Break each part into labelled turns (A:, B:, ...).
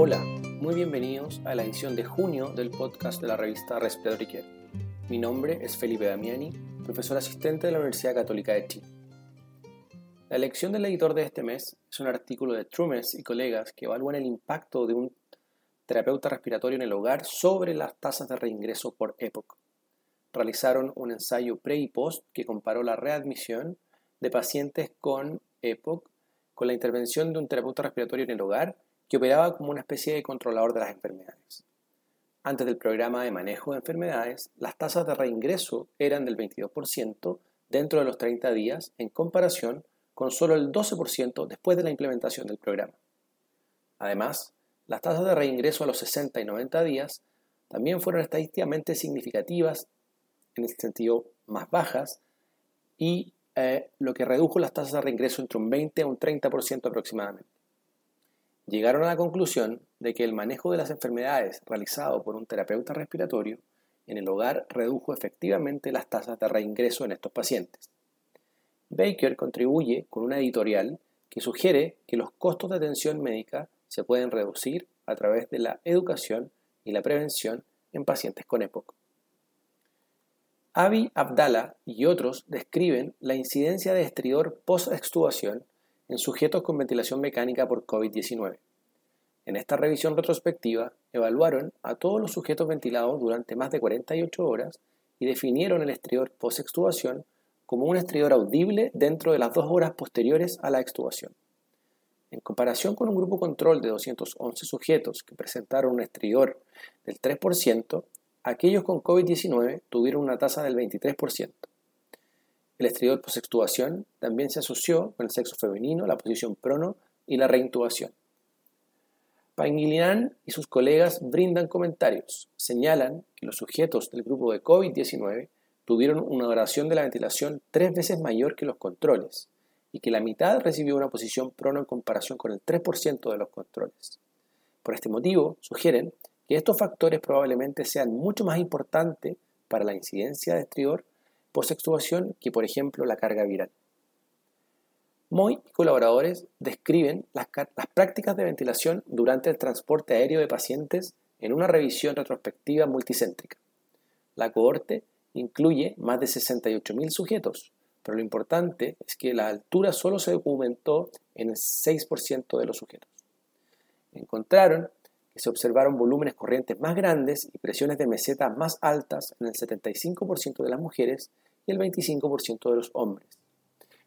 A: Hola, muy bienvenidos a la edición de junio del podcast de la revista Care. Mi nombre es Felipe Damiani, profesor asistente de la Universidad Católica de Chile. La elección del editor de este mes es un artículo de Trumes y colegas que evalúan el impacto de un terapeuta respiratorio en el hogar sobre las tasas de reingreso por EPOC. Realizaron un ensayo pre y post que comparó la readmisión de pacientes con EPOC con la intervención de un terapeuta respiratorio en el hogar que operaba como una especie de controlador de las enfermedades. Antes del programa de manejo de enfermedades, las tasas de reingreso eran del 22% dentro de los 30 días en comparación con solo el 12% después de la implementación del programa. Además, las tasas de reingreso a los 60 y 90 días también fueron estadísticamente significativas, en el sentido más bajas, y eh, lo que redujo las tasas de reingreso entre un 20 a un 30% aproximadamente llegaron a la conclusión de que el manejo de las enfermedades realizado por un terapeuta respiratorio en el hogar redujo efectivamente las tasas de reingreso en estos pacientes. Baker contribuye con una editorial que sugiere que los costos de atención médica se pueden reducir a través de la educación y la prevención en pacientes con EPOC. Avi Abdallah y otros describen la incidencia de estridor post-extubación en sujetos con ventilación mecánica por COVID-19. En esta revisión retrospectiva, evaluaron a todos los sujetos ventilados durante más de 48 horas y definieron el exterior post-extubación como un exterior audible dentro de las dos horas posteriores a la extubación. En comparación con un grupo control de 211 sujetos que presentaron un exterior del 3%, aquellos con COVID-19 tuvieron una tasa del 23%. El exterior posextubación también se asoció con el sexo femenino, la posición prono y la reintubación. Pangilinan y sus colegas brindan comentarios. Señalan que los sujetos del grupo de COVID-19 tuvieron una duración de la ventilación tres veces mayor que los controles y que la mitad recibió una posición prono en comparación con el 3% de los controles. Por este motivo, sugieren que estos factores probablemente sean mucho más importantes para la incidencia de estrior post-extubación que, por ejemplo, la carga viral. Moy y colaboradores describen las, prácticas de ventilación durante el transporte aéreo de pacientes en una revisión retrospectiva multicéntrica. La cohorte incluye más de 68.000 sujetos, pero lo importante es que la altura solo se documentó en el 6% de los sujetos. Encontraron que se observaron volúmenes corrientes más grandes y presiones de meseta más altas en el 75% de las mujeres y el 25% de los hombres.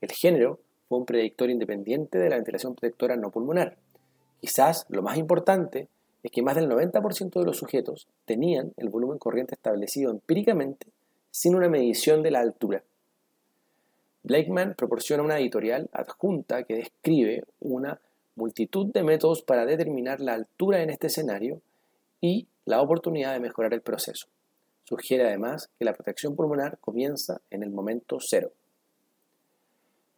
A: El género fue un predictor independiente de la ventilación protectora no pulmonar. Quizás lo más importante es que más del 90% de los sujetos tenían el volumen corriente establecido empíricamente sin una medición de la altura. Blakeman proporciona una editorial adjunta que describe una multitud de métodos para determinar la altura en este escenario y la oportunidad de mejorar el proceso. Sugiere además que la protección pulmonar comienza en el momento cero.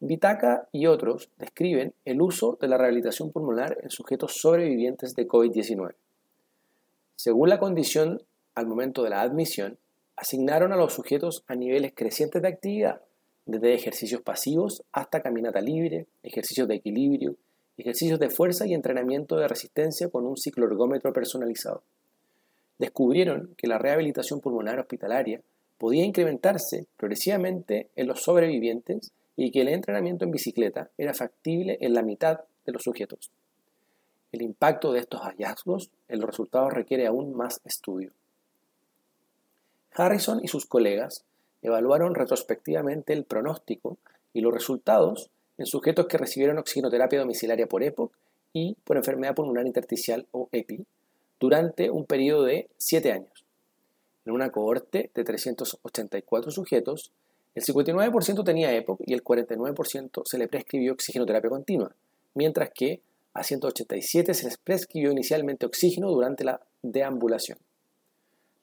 A: Vitaka y otros describen el uso de la rehabilitación pulmonar en sujetos sobrevivientes de COVID-19. Según la condición al momento de la admisión, asignaron a los sujetos a niveles crecientes de actividad, desde ejercicios pasivos hasta caminata libre, ejercicios de equilibrio, ejercicios de fuerza y entrenamiento de resistencia con un ciclo ergómetro personalizado descubrieron que la rehabilitación pulmonar hospitalaria podía incrementarse progresivamente en los sobrevivientes y que el entrenamiento en bicicleta era factible en la mitad de los sujetos. El impacto de estos hallazgos en los resultados requiere aún más estudio. Harrison y sus colegas evaluaron retrospectivamente el pronóstico y los resultados en sujetos que recibieron oxigenoterapia domiciliaria por EPOC y por enfermedad pulmonar intersticial o EPI durante un periodo de 7 años. En una cohorte de 384 sujetos, el 59% tenía EPOC y el 49% se le prescribió oxigenoterapia continua, mientras que a 187 se les prescribió inicialmente oxígeno durante la deambulación.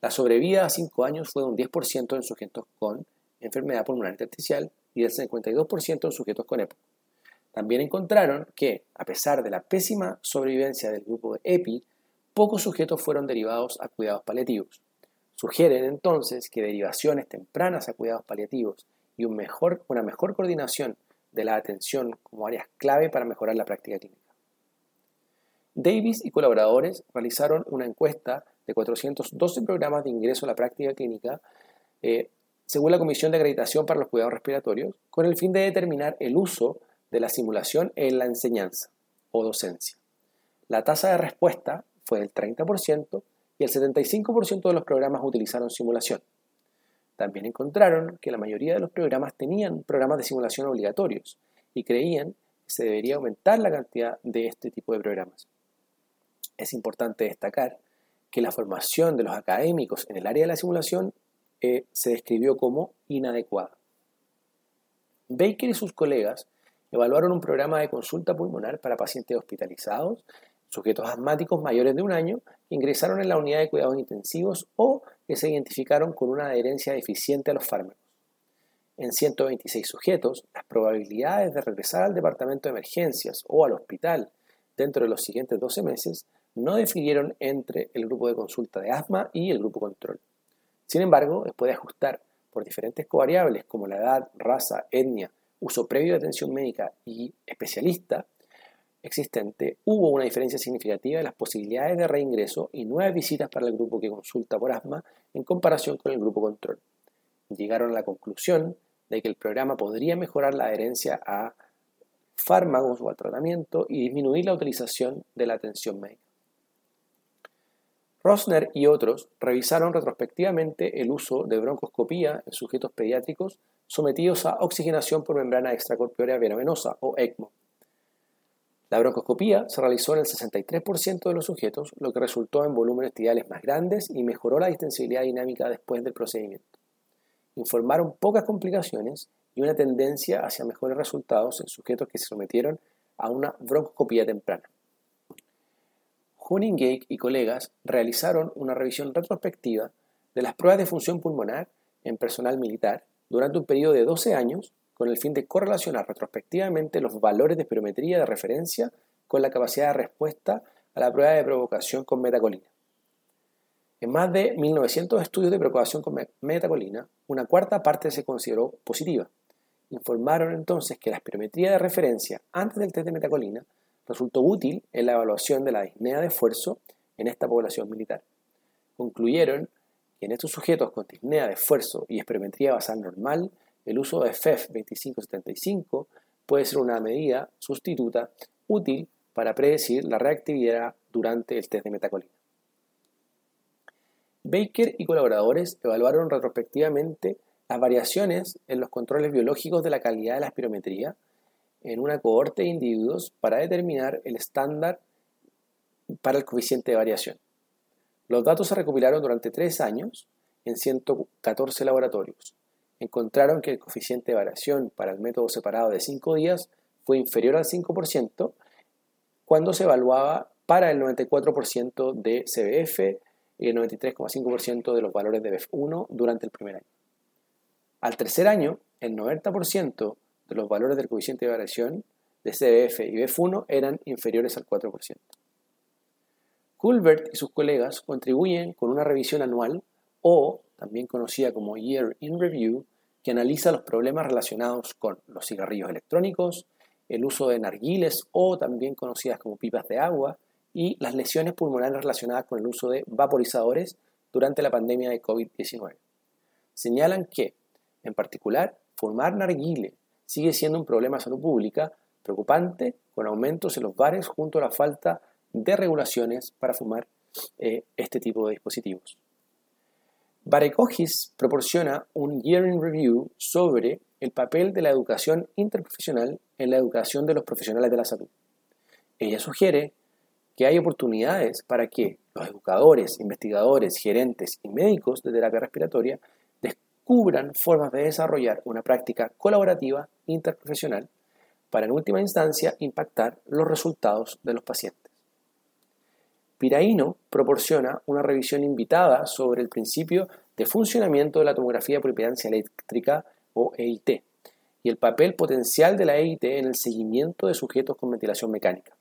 A: La sobrevida a 5 años fue de un 10% en sujetos con enfermedad pulmonar intersticial y del 52% en sujetos con EPOC. También encontraron que, a pesar de la pésima sobrevivencia del grupo de EPI, pocos sujetos fueron derivados a cuidados paliativos. Sugieren entonces que derivaciones tempranas a cuidados paliativos y una mejor coordinación de la atención como áreas clave para mejorar la práctica clínica. Davis y colaboradores realizaron una encuesta de 412 programas de ingreso a la práctica clínica eh, según la Comisión de Acreditación para los Cuidados Respiratorios, con el fin de determinar el uso de la simulación en la enseñanza o docencia. La tasa de respuesta fue del 30% y el 75% de los programas utilizaron simulación. También encontraron que la mayoría de los programas tenían programas de simulación obligatorios y creían que se debería aumentar la cantidad de este tipo de programas. Es importante destacar que la formación de los académicos en el área de la simulación eh, se describió como inadecuada. Baker y sus colegas evaluaron un programa de consulta pulmonar para pacientes hospitalizados, sujetos asmáticos mayores de un año, ingresaron en la unidad de cuidados intensivos o que se identificaron con una adherencia deficiente a los fármacos. En 126 sujetos, las probabilidades de regresar al departamento de emergencias o al hospital dentro de los siguientes 12 meses no difirieron entre el grupo de consulta de asma y el grupo control. Sin embargo, después de ajustar por diferentes covariables como la edad, raza, etnia, uso previo de atención médica y especialista existente, hubo una diferencia significativa en las posibilidades de reingreso y nueve visitas para el grupo que consulta por asma en comparación con el grupo control. Llegaron a la conclusión de que el programa podría mejorar la adherencia a fármacos o al tratamiento y disminuir la utilización de la atención médica. Rosner y otros revisaron retrospectivamente el uso de broncoscopía en sujetos pediátricos sometidos a oxigenación por membrana extracorpórea venosa o ECMO. La broncoscopía se realizó en el 63% de los sujetos, lo que resultó en volúmenes tibiales más grandes y mejoró la distensibilidad dinámica después del procedimiento. Informaron pocas complicaciones y una tendencia hacia mejores resultados en sujetos que se sometieron a una broncoscopía temprana. Honingate y colegas realizaron una revisión retrospectiva de las pruebas de función pulmonar en personal militar durante un periodo de 12 años con el fin de correlacionar retrospectivamente los valores de espirometría de referencia con la capacidad de respuesta a la prueba de provocación con metacolina. En más de 1900 estudios de provocación con metacolina, una cuarta parte se consideró positiva. Informaron entonces que la espirometría de referencia antes del test de metacolina resultó útil en la evaluación de la disnea de esfuerzo en esta población militar. Concluyeron que en estos sujetos con disnea de esfuerzo y esperometría basal normal, el uso de FEF 2575 puede ser una medida sustituta útil para predecir la reactividad durante el test de metacolina. Baker y colaboradores evaluaron retrospectivamente las variaciones en los controles biológicos de la calidad de la espirometría en una cohorte de individuos para determinar el estándar para el coeficiente de variación. Los datos se recopilaron durante tres años en 114 laboratorios. Encontraron que el coeficiente de variación para el método separado de 5 días fue inferior al 5% cuando se evaluaba para el 94% de CBF y el 93,5% de los valores de BEF1 durante el primer año. Al tercer año, el 90% de los valores del coeficiente de variación de CBF y BF1 eran inferiores al 4%. Culbert y sus colegas contribuyen con una revisión anual o también conocida como Year in Review, que analiza los problemas relacionados con los cigarrillos electrónicos, el uso de narguiles o también conocidas como pipas de agua y las lesiones pulmonares relacionadas con el uso de vaporizadores durante la pandemia de COVID-19. Señalan que, en particular, fumar narguile sigue siendo un problema de salud pública preocupante con aumentos en los bares junto a la falta de regulaciones para fumar eh, este tipo de dispositivos. Barecogis proporciona un Year in Review sobre el papel de la educación interprofesional en la educación de los profesionales de la salud. Ella sugiere que hay oportunidades para que los educadores, investigadores, gerentes y médicos de terapia respiratoria descubran formas de desarrollar una práctica colaborativa interprofesional para en última instancia impactar los resultados de los pacientes. Piraíno proporciona una revisión invitada sobre el principio de funcionamiento de la tomografía por impedancia eléctrica o EIT y el papel potencial de la EIT en el seguimiento de sujetos con ventilación mecánica.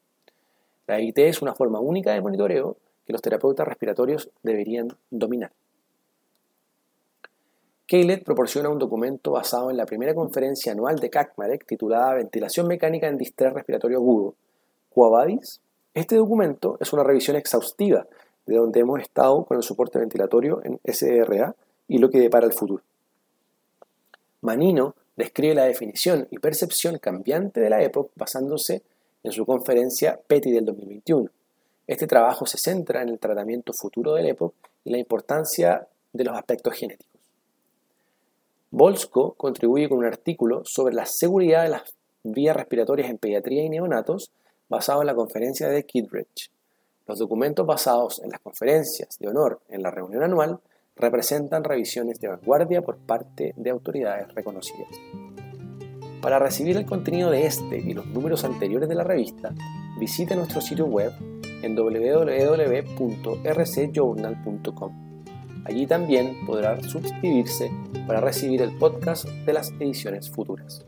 A: La EIT es una forma única de monitoreo que los terapeutas respiratorios deberían dominar. Kaylet proporciona un documento basado en la primera conferencia anual de CACMAREC titulada Ventilación mecánica en distrés respiratorio agudo, Este documento es una revisión exhaustiva de donde hemos estado con el soporte ventilatorio en SDRA y lo que depara el futuro. Manino describe la definición y percepción cambiante de la EPOC basándose en su conferencia PETI del 2021. Este trabajo se centra en el tratamiento futuro del EPOC y la importancia de los aspectos genéticos. Bolsko contribuye con un artículo sobre la seguridad de las vías respiratorias en pediatría y neonatos basado en la conferencia de Kidridge. Los documentos basados en las conferencias de honor en la reunión anual representan revisiones de vanguardia por parte de autoridades reconocidas. Para recibir el contenido de este y los números anteriores de la revista, visite nuestro sitio web en www.rcjournal.com. Allí también podrá suscribirse para recibir el podcast de las ediciones futuras.